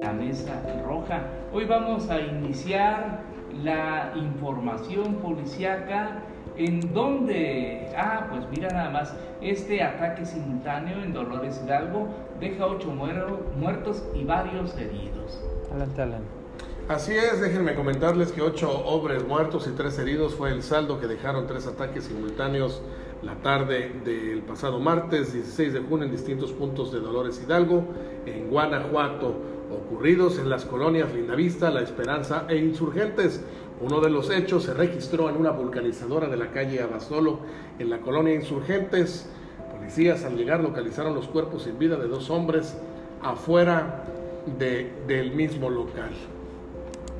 La mesa roja. Hoy vamos a iniciar la información policiaca en donde, ah, pues mira nada más, este ataque simultáneo en Dolores Hidalgo deja ocho muertos y varios heridos. Adelante, Alan. Así es, déjenme comentarles que ocho hombres muertos y tres heridos fue el saldo que dejaron tres ataques simultáneos la tarde del pasado martes 16 de junio en distintos puntos de Dolores Hidalgo, en Guanajuato, ocurridos en las colonias Lindavista, La Esperanza e Insurgentes. Uno de los hechos se registró en una vulcanizadora de la calle Abasolo, en la colonia Insurgentes. Policías al llegar localizaron los cuerpos sin vida de dos hombres afuera del mismo local.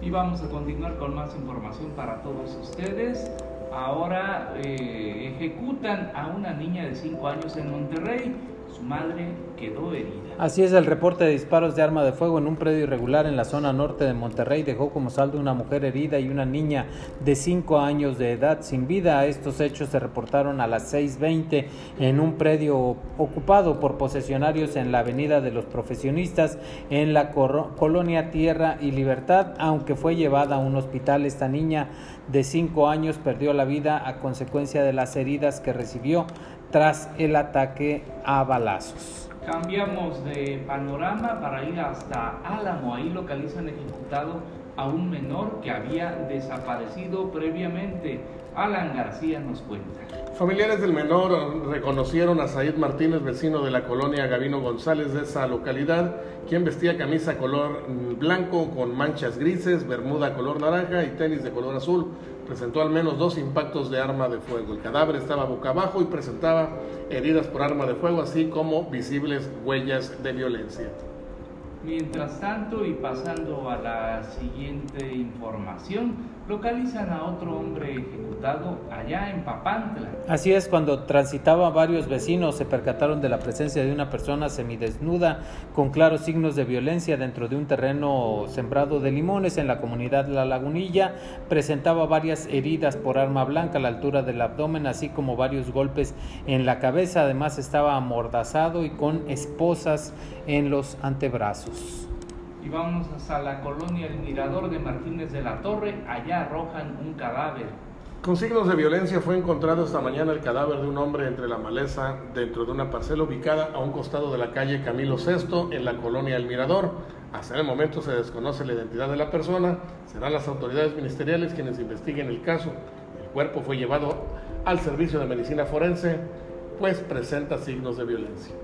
Y vamos a continuar con más información para todos ustedes. Ahora eh, ejecutan a una niña de 5 años en Monterrey su madre quedó herida. Así es, el reporte de disparos de arma de fuego en un predio irregular en la zona norte de Monterrey dejó como saldo una mujer herida y una niña de 5 años de edad sin vida. Estos hechos se reportaron a las 6.20 en un predio ocupado por posesionarios en la Avenida de los Profesionistas en la colonia Tierra y Libertad, aunque fue llevada a un hospital. Esta niña de 5 años perdió la vida a consecuencia de las heridas que recibió tras el ataque a balazos. Cambiamos de panorama para ir hasta Álamo. Ahí localizan ejecutado a un menor que había desaparecido previamente. Alan García nos cuenta. Familiares del menor reconocieron a Said Martínez, vecino de la colonia Gavino González de esa localidad, quien vestía camisa color blanco con manchas grises, bermuda color naranja y tenis de color azul presentó al menos dos impactos de arma de fuego. El cadáver estaba boca abajo y presentaba heridas por arma de fuego, así como visibles huellas de violencia. Mientras tanto, y pasando a la siguiente información, localizan a otro hombre ejecutado allá en Papantla. Así es, cuando transitaba varios vecinos se percataron de la presencia de una persona semidesnuda con claros signos de violencia dentro de un terreno sembrado de limones en la comunidad La Lagunilla. Presentaba varias heridas por arma blanca a la altura del abdomen, así como varios golpes en la cabeza. Además estaba amordazado y con esposas en los antebrazos y vamos hasta la colonia El Mirador de Martínez de la Torre, allá arrojan un cadáver. Con signos de violencia fue encontrado esta mañana el cadáver de un hombre entre la maleza dentro de una parcela ubicada a un costado de la calle Camilo VI en la colonia El Mirador. Hasta el momento se desconoce la identidad de la persona, serán las autoridades ministeriales quienes investiguen el caso. El cuerpo fue llevado al servicio de medicina forense, pues presenta signos de violencia.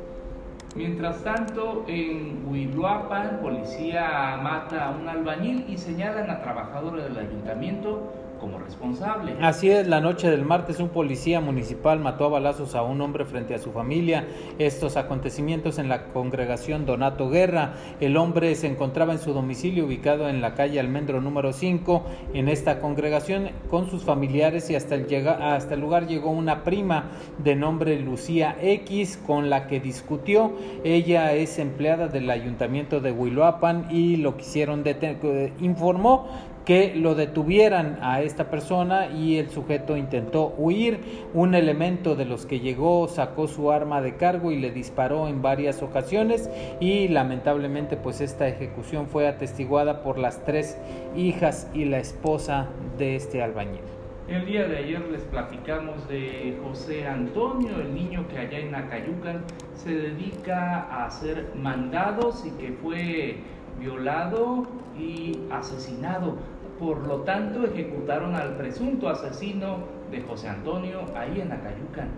Mientras tanto, en Huiluapan, policía mata a un albañil y señalan a trabajadores del ayuntamiento como responsable. Así es, la noche del martes un policía municipal mató a balazos a un hombre frente a su familia. Estos acontecimientos en la congregación Donato Guerra. El hombre se encontraba en su domicilio ubicado en la calle Almendro número 5 en esta congregación con sus familiares y hasta el, hasta el lugar llegó una prima de nombre Lucía X con la que discutió. Ella es empleada del ayuntamiento de Huiloapan y lo quisieron detener, informó que lo detuvieran a esta persona y el sujeto intentó huir. Un elemento de los que llegó sacó su arma de cargo y le disparó en varias ocasiones y lamentablemente pues esta ejecución fue atestiguada por las tres hijas y la esposa de este albañil. El día de ayer les platicamos de José Antonio, el niño que allá en Acayucan se dedica a hacer mandados y que fue violado y asesinado. Por lo tanto, ejecutaron al presunto asesino de José Antonio ahí en Acayucan.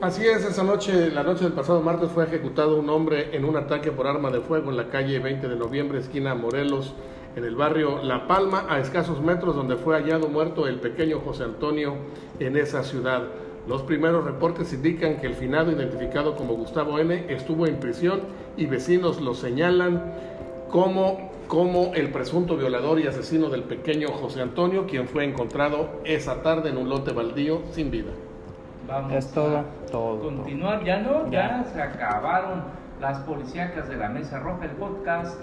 Así es, esa noche, la noche del pasado martes, fue ejecutado un hombre en un ataque por arma de fuego en la calle 20 de noviembre, esquina Morelos, en el barrio La Palma, a escasos metros donde fue hallado muerto el pequeño José Antonio en esa ciudad. Los primeros reportes indican que el finado, identificado como Gustavo N., estuvo en prisión y vecinos lo señalan como, como el presunto violador y asesino del pequeño José Antonio, quien fue encontrado esa tarde en un lote baldío sin vida. Vamos es todo, todo. Continuar, ya no, ya. se acabaron las policíacas de la Mesa Roja, el podcast